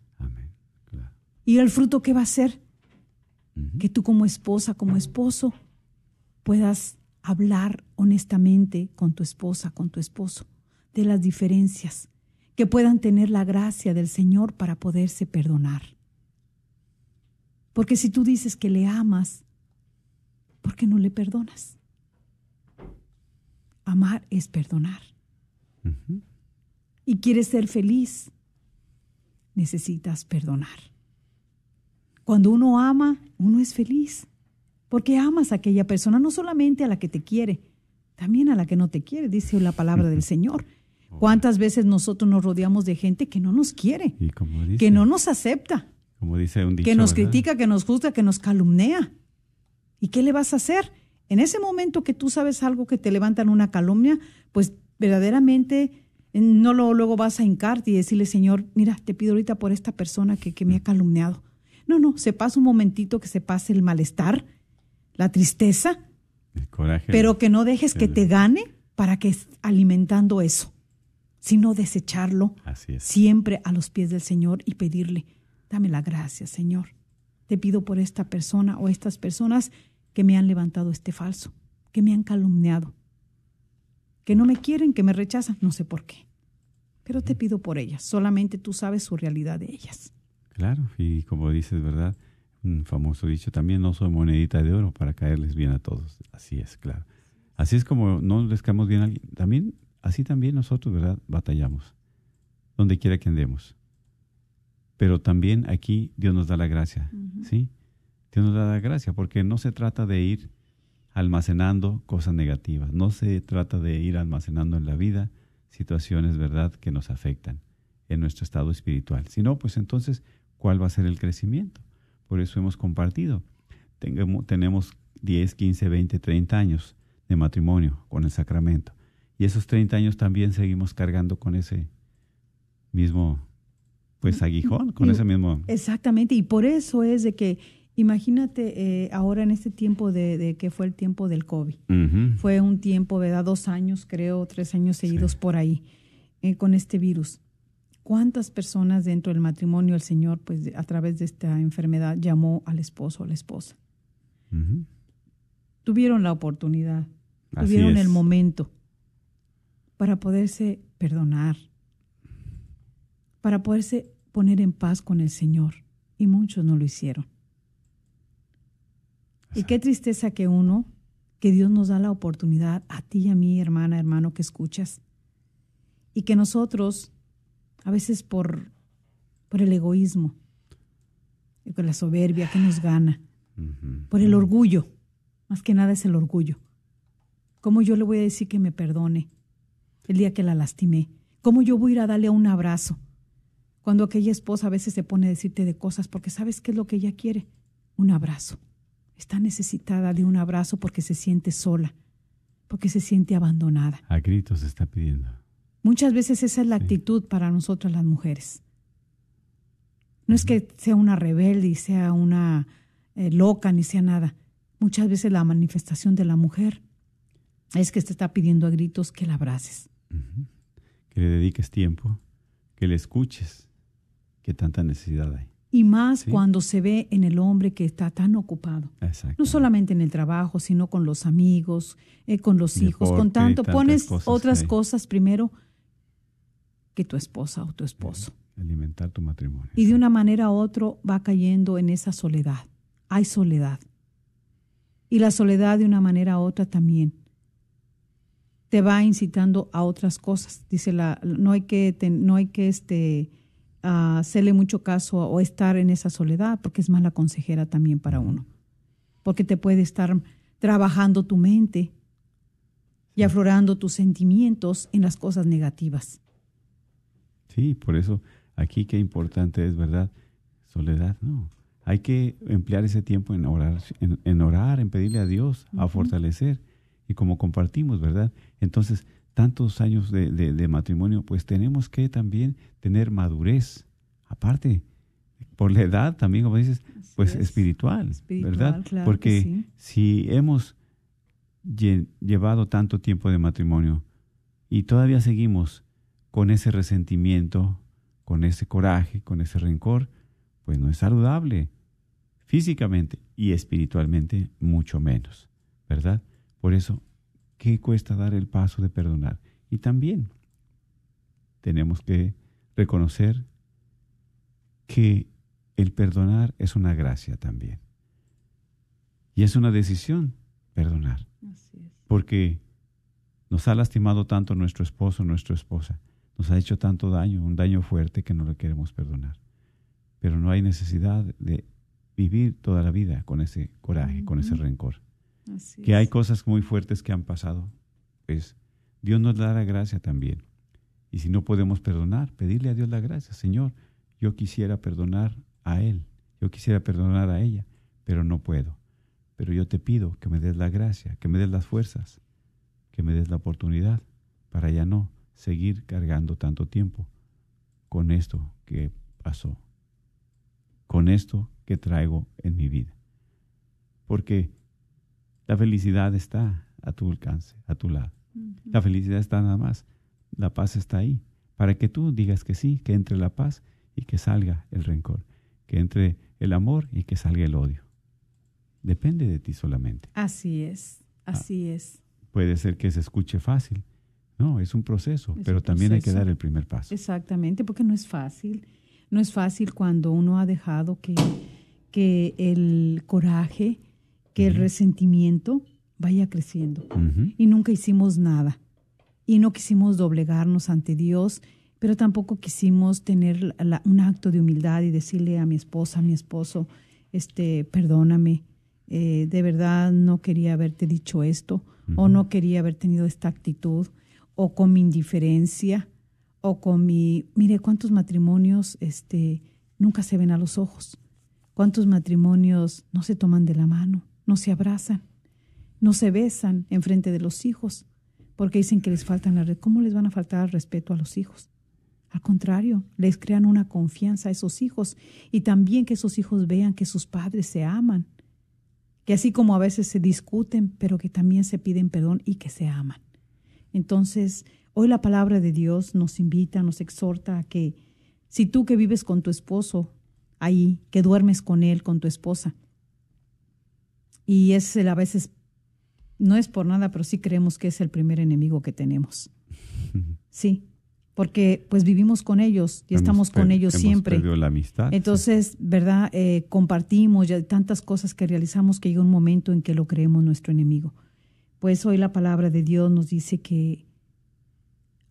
¿Y el fruto qué va a ser? Que tú como esposa, como esposo, puedas hablar honestamente con tu esposa, con tu esposo, de las diferencias, que puedan tener la gracia del Señor para poderse perdonar. Porque si tú dices que le amas, ¿por qué no le perdonas? Amar es perdonar. Y quieres ser feliz, necesitas perdonar. Cuando uno ama, uno es feliz, porque amas a aquella persona, no solamente a la que te quiere, también a la que no te quiere, dice la palabra del Señor. (laughs) ¿Cuántas veces nosotros nos rodeamos de gente que no nos quiere, que no nos acepta, como dice un que nos critica, que nos juzga, que nos calumnia? ¿Y qué le vas a hacer? En ese momento que tú sabes algo que te levantan una calumnia, pues verdaderamente no lo, luego vas a hincarte y decirle, Señor, mira, te pido ahorita por esta persona que, que me ha calumniado. No, no, se pasa un momentito que se pase el malestar, la tristeza, el coraje, pero que no dejes que te gane para que alimentando eso, sino desecharlo siempre a los pies del Señor y pedirle, dame la gracia, Señor. Te pido por esta persona o estas personas que me han levantado este falso, que me han calumniado, que no me quieren, que me rechazan, no sé por qué. Pero te pido por ellas, solamente tú sabes su realidad de ellas. Claro, y como dices, ¿verdad? Un famoso dicho, también no soy monedita de oro para caerles bien a todos. Así es, claro. Así es como no les caemos bien a alguien. También, así también nosotros, ¿verdad? Batallamos, donde quiera que andemos. Pero también aquí Dios nos da la gracia, ¿sí? Dios nos da la gracia, porque no se trata de ir almacenando cosas negativas, no se trata de ir almacenando en la vida situaciones, ¿verdad?, que nos afectan en nuestro estado espiritual, sino pues entonces cuál va a ser el crecimiento. Por eso hemos compartido. tenemos 10, 15, 20, 30 años de matrimonio con el sacramento. Y esos 30 años también seguimos cargando con ese mismo, pues, aguijón, con ese mismo... Exactamente, y por eso es de que, imagínate, eh, ahora en este tiempo de, que fue el tiempo del COVID, fue un tiempo, ¿verdad? Dos años, creo, tres años seguidos por ahí, eh, con este virus. ¿Cuántas personas dentro del matrimonio el Señor, pues, a través de esta enfermedad, llamó al esposo o a la esposa? Tuvieron la oportunidad, tuvieron el momento para poderse perdonar, para poderse poner en paz con el Señor. Y muchos no lo hicieron. Y qué tristeza que uno, que Dios nos da la oportunidad, a ti y a mí, hermana, hermano, que escuchas, y que nosotros, a veces por, por el egoísmo, y por la soberbia que nos gana, por el orgullo, más que nada es el orgullo. ¿Cómo yo le voy a decir que me perdone el día que la lastimé? ¿Cómo yo voy a ir a darle un abrazo? Cuando aquella esposa a veces se pone a decirte de cosas porque sabes qué es lo que ella quiere, un abrazo. Está necesitada de un abrazo porque se siente sola, porque se siente abandonada. A gritos está pidiendo. Muchas veces esa es la actitud para nosotras las mujeres. No es que sea una rebelde y sea una eh, loca ni sea nada. Muchas veces la manifestación de la mujer es que te está pidiendo a gritos que la abraces. Que le dediques tiempo, que le escuches, que tanta necesidad hay. Y más cuando se ve en el hombre que está tan ocupado. No solamente en el trabajo, sino con los amigos, eh, con los hijos, con tanto. Pones otras cosas primero que tu esposa o tu esposo. alimentar tu matrimonio. Y de una manera u otra va cayendo en esa soledad. Hay soledad. Y la soledad de una manera u otra también te va incitando a otras cosas. Dice la, no hay que, no hay que este, hacerle mucho caso o estar en esa soledad, porque es mala consejera también para uno. Porque te puede estar trabajando tu mente y aflorando tus sentimientos en las cosas negativas. Sí, por eso aquí qué importante es, ¿verdad? Soledad, no. Hay que emplear ese tiempo en orar, en, orar, en pedirle a Dios, a fortalecer. Y como compartimos, ¿verdad? Entonces, tantos años de, matrimonio, pues tenemos que también tener madurez, aparte, por la edad también, como dices, pues espiritual, ¿verdad? Porque si hemos llevado tanto tiempo de matrimonio y todavía seguimos con ese resentimiento, con ese coraje, con ese rencor, pues no es saludable físicamente y espiritualmente mucho menos, ¿verdad? Por eso qué cuesta dar el paso de perdonar. Y también tenemos que reconocer que el perdonar es una gracia también. Y es una decisión perdonar. Porque nos ha lastimado tanto nuestro esposo, nuestra esposa. Nos ha hecho tanto daño, un daño fuerte que no le queremos perdonar. Pero no hay necesidad de vivir toda la vida con ese coraje, con ese rencor que hay cosas muy fuertes que han pasado, pues Dios nos da la gracia también. Y si no podemos perdonar, pedirle a Dios la gracia. Señor, yo quisiera perdonar a Él, yo quisiera perdonar a ella, pero no puedo. Pero yo te pido que me des la gracia, que me des las fuerzas, que me des la oportunidad para ya no seguir cargando tanto tiempo con esto que pasó, con esto que traigo en mi vida. Porque la felicidad está a tu alcance, a tu lado. La felicidad está nada más. La paz está ahí. Para que tú digas que sí, que entre la paz y que salga el rencor. Que entre el amor y que salga el odio. Depende de ti solamente. Así es, así ah, es. Puede ser que se escuche fácil. No, es un proceso, pero también hay que dar el primer paso. Exactamente, porque no es fácil. No es fácil cuando uno ha dejado que, que el coraje, que el resentimiento vaya creciendo. Y nunca hicimos nada. Y no quisimos doblegarnos ante Dios, pero tampoco quisimos tener un acto de humildad y decirle a mi esposa, a mi esposo, este, perdóname, eh, de verdad no quería haberte dicho esto, o no quería haber tenido esta actitud, o con mi indiferencia, o con mi, mire cuántos matrimonios este, nunca se ven a los ojos, cuántos matrimonios no se toman de la mano, no se abrazan, no se besan en frente de los hijos, porque dicen que les faltan la red. ¿Cómo les van a faltar el respeto a los hijos? Al contrario, les crean una confianza a esos hijos y también que esos hijos vean que sus padres se aman, que así como a veces se discuten, pero que también se piden perdón y que se aman. Entonces, hoy la palabra de Dios nos invita, nos exhorta a que si tú que vives con tu esposo ahí, que duermes con él, con tu esposa, y es a veces, no es por nada, pero sí creemos que es el primer enemigo que tenemos. (laughs) Sí, porque pues vivimos con ellos y estamos con ellos siempre. La amistad, Entonces, ¿verdad? Eh, compartimos ya tantas cosas que realizamos que llega un momento en que lo creemos nuestro enemigo. Pues hoy la palabra de Dios nos dice que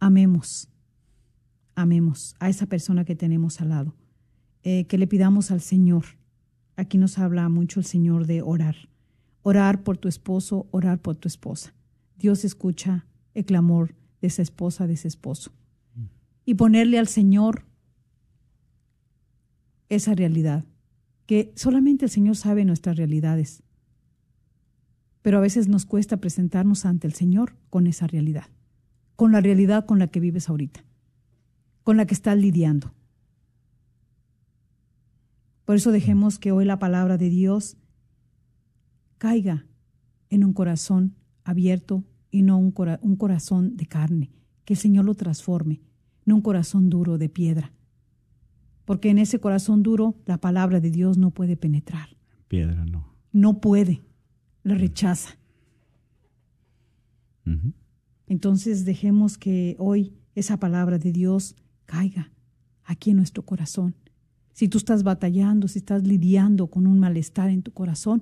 amemos, amemos a esa persona que tenemos al lado, eh, que le pidamos al Señor. Aquí nos habla mucho el Señor de orar orar por tu esposo, orar por tu esposa. Dios escucha el clamor de esa esposa, de ese esposo. Y ponerle al Señor esa realidad, que solamente el Señor sabe nuestras realidades. Pero a veces nos cuesta presentarnos ante el Señor con esa realidad, con la realidad con la que vives ahorita, con la que estás lidiando. Por eso dejemos que hoy la palabra de Dios caiga en un corazón abierto y no un, un corazón de carne, que el Señor lo transforme, no un corazón duro de piedra. Porque en ese corazón duro la palabra de Dios no puede penetrar. Piedra no. No puede, la rechaza. Entonces dejemos que hoy esa palabra de Dios caiga aquí en nuestro corazón. Si tú estás batallando, si estás lidiando con un malestar en tu corazón,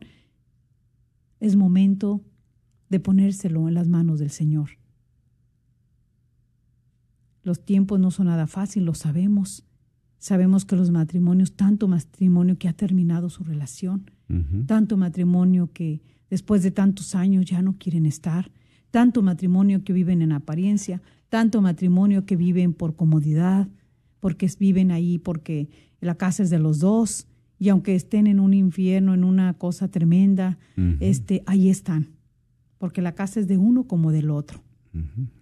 es momento de ponérselo en las manos del Señor. Los tiempos no son nada fácil, lo sabemos. Sabemos que los matrimonios, tanto matrimonio que ha terminado su relación, tanto matrimonio que después de tantos años ya no quieren estar, tanto matrimonio que viven en apariencia, tanto matrimonio que viven por comodidad, porque viven ahí porque la casa es de los dos, y aunque estén en un infierno, en una cosa tremenda, este, ahí están, porque la casa es de uno como del otro.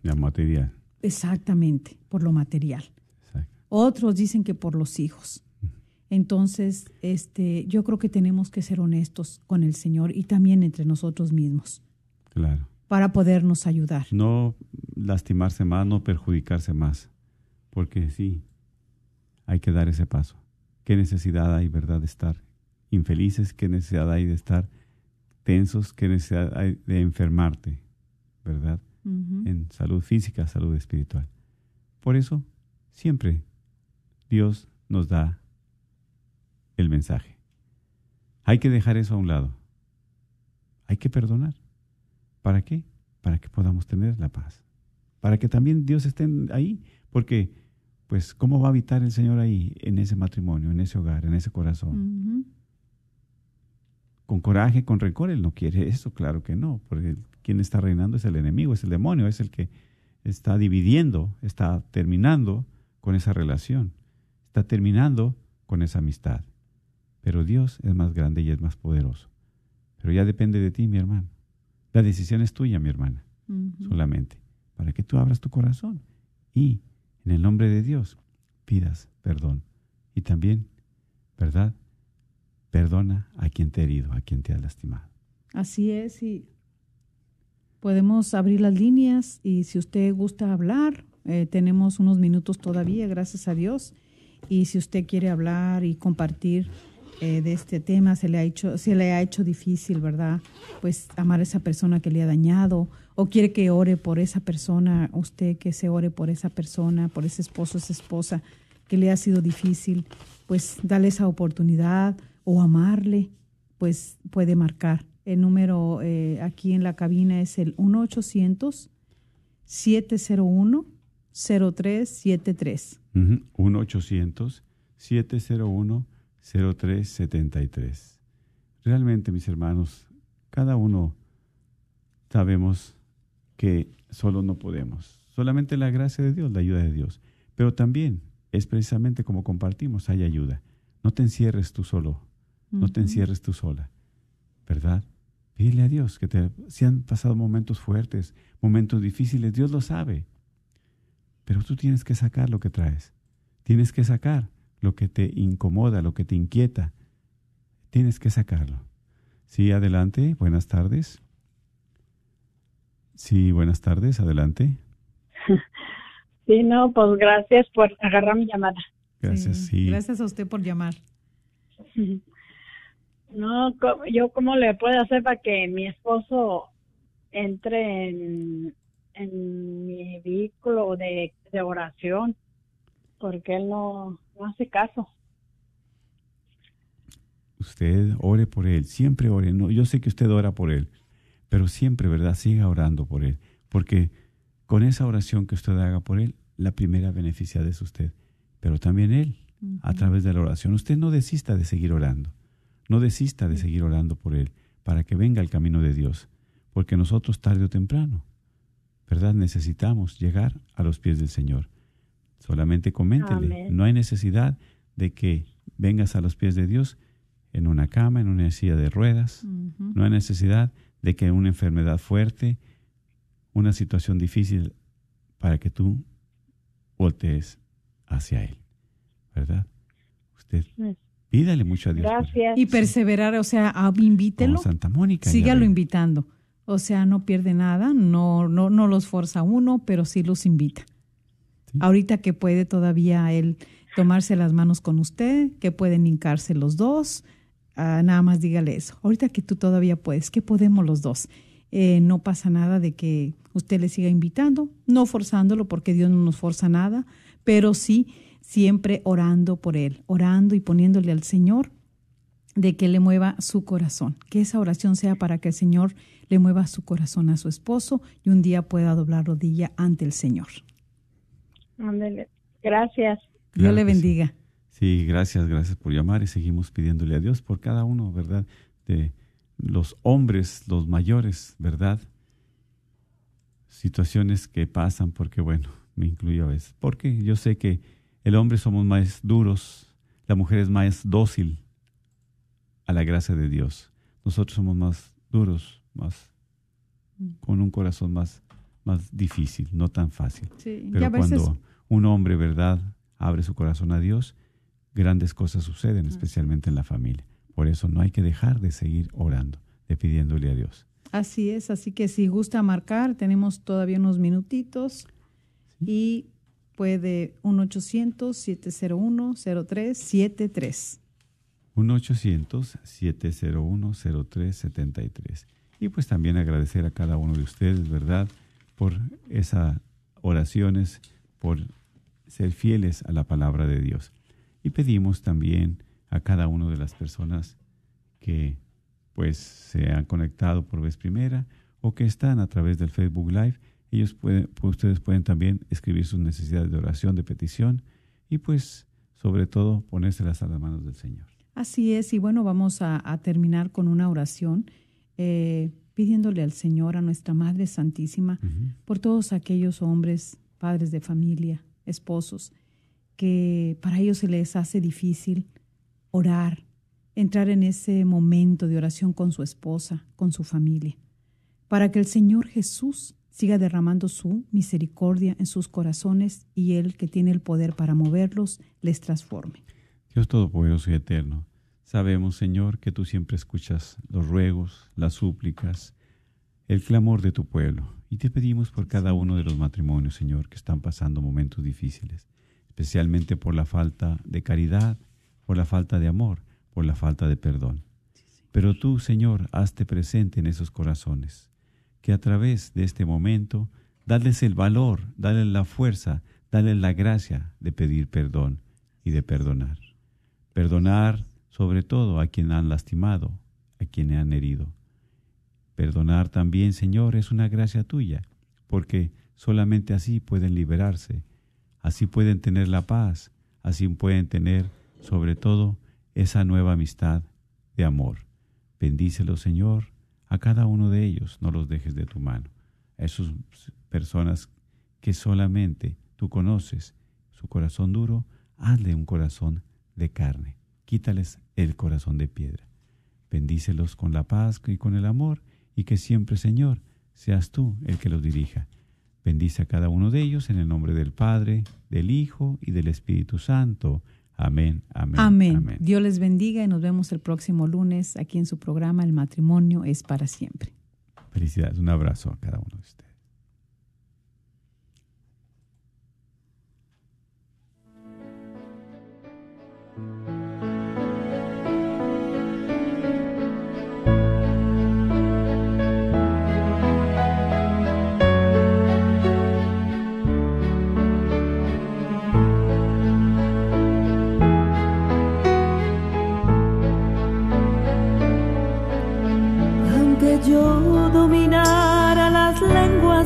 La material. Exactamente, por lo material. Otros dicen que por los hijos. Entonces, este, yo creo que tenemos que ser honestos con el Señor y también entre nosotros mismos. Claro. Para podernos ayudar. No lastimarse más, no perjudicarse más, porque sí, hay que dar ese paso. ¿Qué necesidad hay, verdad, de estar infelices? ¿Qué necesidad hay de estar tensos? ¿Qué necesidad hay de enfermarte, verdad? En salud física, salud espiritual. Por eso, siempre Dios nos da el mensaje. Hay que dejar eso a un lado. Hay que perdonar. ¿Para qué? Para que podamos tener la paz. Para que también Dios esté ahí. Porque pues ¿cómo va a habitar el Señor ahí, en ese matrimonio, en ese hogar, en ese corazón? Con coraje, con rencor, Él no quiere eso, claro que no, porque quien está reinando es el enemigo, es el demonio, es el que está dividiendo, está terminando con esa relación, está terminando con esa amistad. Pero Dios es más grande y es más poderoso. Pero ya depende de ti, mi hermano. La decisión es tuya, mi hermana, solamente, para que tú abras tu corazón y en el nombre de Dios pidas perdón. Y también, ¿verdad? Perdona a quien te ha herido, a quien te ha lastimado. Así es, y podemos abrir las líneas y si usted gusta hablar, eh, tenemos unos minutos todavía, gracias a Dios. Y si usted quiere hablar y compartir eh, de este tema, se le, ha hecho, se le ha hecho difícil, ¿verdad? Pues amar a esa persona que le ha dañado o quiere que ore por esa persona, usted que se ore por esa persona, por ese esposo, esa esposa que le ha sido difícil, pues dale esa oportunidad o amarle, pues puede marcar. El número eh, aquí en la cabina es el 1-800-701-0373. 1-800-701-0373. Realmente, mis hermanos, cada uno sabemos que solo no podemos. Solamente la gracia de Dios, la ayuda de Dios. Pero también es precisamente como compartimos, hay ayuda. No te encierres tú solo, no te encierres tú sola, ¿verdad? Pídele a Dios que te, si han pasado momentos fuertes, momentos difíciles, Dios lo sabe. Pero tú tienes que sacar lo que traes. Tienes que sacar lo que te incomoda, lo que te inquieta. Tienes que sacarlo. Sí, adelante. Buenas tardes. Sí, buenas tardes. Adelante. (laughs) Sí, no, pues gracias por agarrar mi llamada. Gracias, sí. Gracias a usted por llamar. (laughs) No, yo cómo le puedo hacer para que mi esposo entre en, en mi vehículo de, de oración, porque él no, no hace caso. Usted ore por él, siempre ore. No, yo sé que usted ora por él, pero siempre, ¿verdad? Siga orando por él, porque con esa oración que usted haga por él, la primera beneficiada es usted, pero también él, a través de la oración. Usted no desista de seguir orando, no desista de seguir orando por él, para que venga el camino de Dios, porque nosotros tarde o temprano, ¿verdad? Necesitamos llegar a los pies del Señor. Solamente coméntele, no hay necesidad de que vengas a los pies de Dios en una cama, en una silla de ruedas, no hay necesidad de que una enfermedad fuerte, una situación difícil para que tú voltees hacia Él, ¿verdad? Usted pídale mucho a Dios. Gracias. Y perseverar, o sea, invítelo. Santa Mónica. Sígalo invitando. O sea, no pierde nada, no, no, no los forza uno, pero sí los invita. Ahorita que puede todavía él tomarse las manos con usted, que pueden hincarse los dos, ah, nada más dígale eso. Ahorita que tú todavía puedes, que podemos los dos. Eh, no pasa nada de que usted le siga invitando, no forzándolo porque Dios no nos forza nada, pero sí siempre orando por él, orando y poniéndole al Señor de que le mueva su corazón, que esa oración sea para que el Señor le mueva su corazón a su esposo y un día pueda doblar rodilla ante el Señor. Gracias. Dios le bendiga. Sí. sí, gracias, gracias por llamar y seguimos pidiéndole a Dios por cada uno, ¿verdad? De los hombres, los mayores, ¿verdad? Situaciones que pasan porque, bueno, (laughs) me incluyo a veces. Porque yo sé que el hombre somos más duros, la mujer es más dócil a la gracia de Dios. Nosotros somos más duros, más con un corazón más, más difícil, no tan fácil. Pero cuando un hombre, ¿verdad?, abre su corazón a Dios, grandes cosas suceden, especialmente en la familia. Por eso no hay que dejar de seguir orando, de pidiéndole a Dios. Así es, así que si gusta marcar, tenemos todavía unos minutitos y puede 1-800-701-0373. 1-800-701-0373. Y pues también agradecer a cada uno de ustedes, ¿verdad? Por esas oraciones, por ser fieles a la palabra de Dios. Y pedimos también a cada una de las personas que pues se han conectado por vez primera o que están a través del Facebook Live, ellos pueden, pues, ustedes pueden también escribir sus necesidades de oración, de petición y pues sobre todo ponérselas a las manos del Señor. Así es, y bueno, vamos a, terminar con una oración eh, pidiéndole al Señor, a nuestra Madre Santísima, por todos aquellos hombres, padres de familia, esposos, que para ellos se les hace difícil orar, entrar en ese momento de oración con su esposa, con su familia, para que el Señor Jesús siga derramando su misericordia en sus corazones y Él que tiene el poder para moverlos, les transforme. Dios Todopoderoso y Eterno, sabemos, Señor, que tú siempre escuchas los ruegos, las súplicas, el clamor de tu pueblo. Y te pedimos por cada uno de los matrimonios, Señor, que están pasando momentos difíciles, especialmente por la falta de caridad, por la falta de amor, por la falta de perdón. Pero tú, Señor, hazte presente en esos corazones, que a través de este momento, dales el valor, dale la fuerza, dale la gracia de pedir perdón y de perdonar. Perdonar sobre todo a quien han lastimado, a quien han herido. Perdonar también, Señor, es una gracia tuya, porque solamente así pueden liberarse, así pueden tener la paz, así pueden tener sobre todo esa nueva amistad de amor. Bendícelo, Señor, a cada uno de ellos, no los dejes de tu mano. A esas personas que solamente tú conoces, su corazón duro, hazle un corazón de carne. Quítales el corazón de piedra. Bendícelos con la paz y con el amor, y que siempre, Señor, seas tú el que los dirija. Bendice a cada uno de ellos en el nombre del Padre, del Hijo y del Espíritu Santo. Amén, amén, amén. Dios les bendiga y nos vemos el próximo lunes aquí en su programa El matrimonio es para siempre. Felicidades, un abrazo a cada uno de ustedes.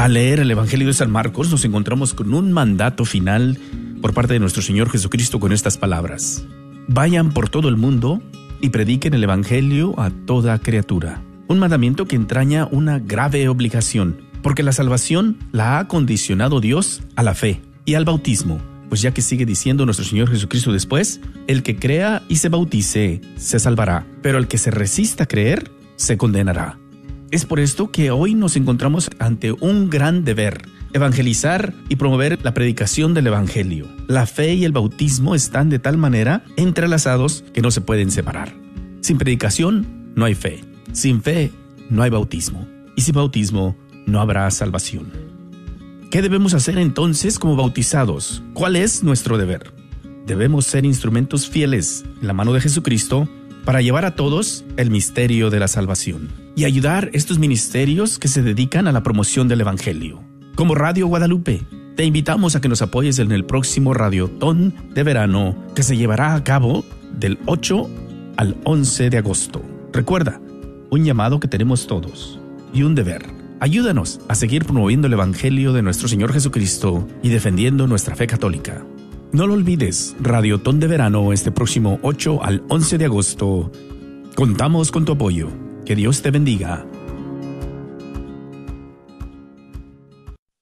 Al leer el Evangelio de San Marcos nos encontramos con un mandato final por parte de nuestro Señor Jesucristo con estas palabras. Vayan por todo el mundo y prediquen el Evangelio a toda criatura. Un mandamiento que entraña una grave obligación, porque la salvación la ha condicionado Dios a la fe y al bautismo, pues ya que sigue diciendo nuestro Señor Jesucristo después, el que crea y se bautice se salvará, pero el que se resista a creer se condenará. Es por esto que hoy nos encontramos ante un gran deber, evangelizar y promover la predicación del Evangelio. La fe y el bautismo están de tal manera entrelazados que no se pueden separar. Sin predicación no hay fe, sin fe no hay bautismo, y sin bautismo no habrá salvación. ¿Qué debemos hacer entonces como bautizados? ¿Cuál es nuestro deber? Debemos ser instrumentos fieles en la mano de Jesucristo para llevar a todos el misterio de la salvación y ayudar estos ministerios que se dedican a la promoción del Evangelio. Como Radio Guadalupe, te invitamos a que nos apoyes en el próximo Radiotón de verano que se llevará a cabo del 8 al 11 de agosto. Recuerda, un llamado que tenemos todos y un deber. Ayúdanos a seguir promoviendo el Evangelio de nuestro Señor Jesucristo y defendiendo nuestra fe católica. No lo olvides, Radiotón de Verano este próximo 8 al 11 de agosto. Contamos con tu apoyo. Que Dios te bendiga.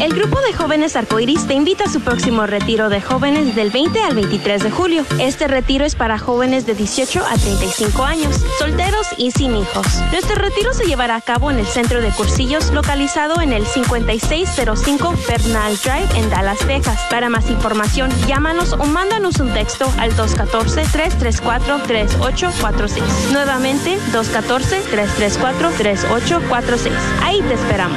El grupo de jóvenes arcoiris te invita a su próximo retiro de jóvenes del 20 al 23 de julio. Este retiro es para jóvenes de 18 a 35 años, solteros y sin hijos. Nuestro retiro se llevará a cabo en el centro de cursillos localizado en el 5605 Bernal Drive en Dallas, Texas. Para más información, llámanos o mándanos un texto al 214-334-3846. Nuevamente, 214-334-3846. Ahí te esperamos.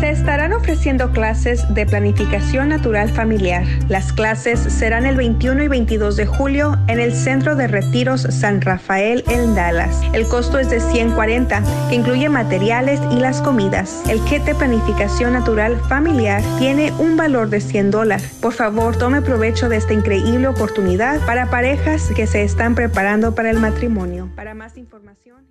Se estarán ofreciendo clases de planificación natural familiar. Las clases serán el 21 y 22 de julio en el Centro de Retiros San Rafael en Dallas. El costo es de 140, que incluye materiales y las comidas. El kit de planificación natural familiar tiene un valor de 100 dólares. Por favor, tome provecho de esta increíble oportunidad para parejas que se están preparando para el matrimonio. Para más información,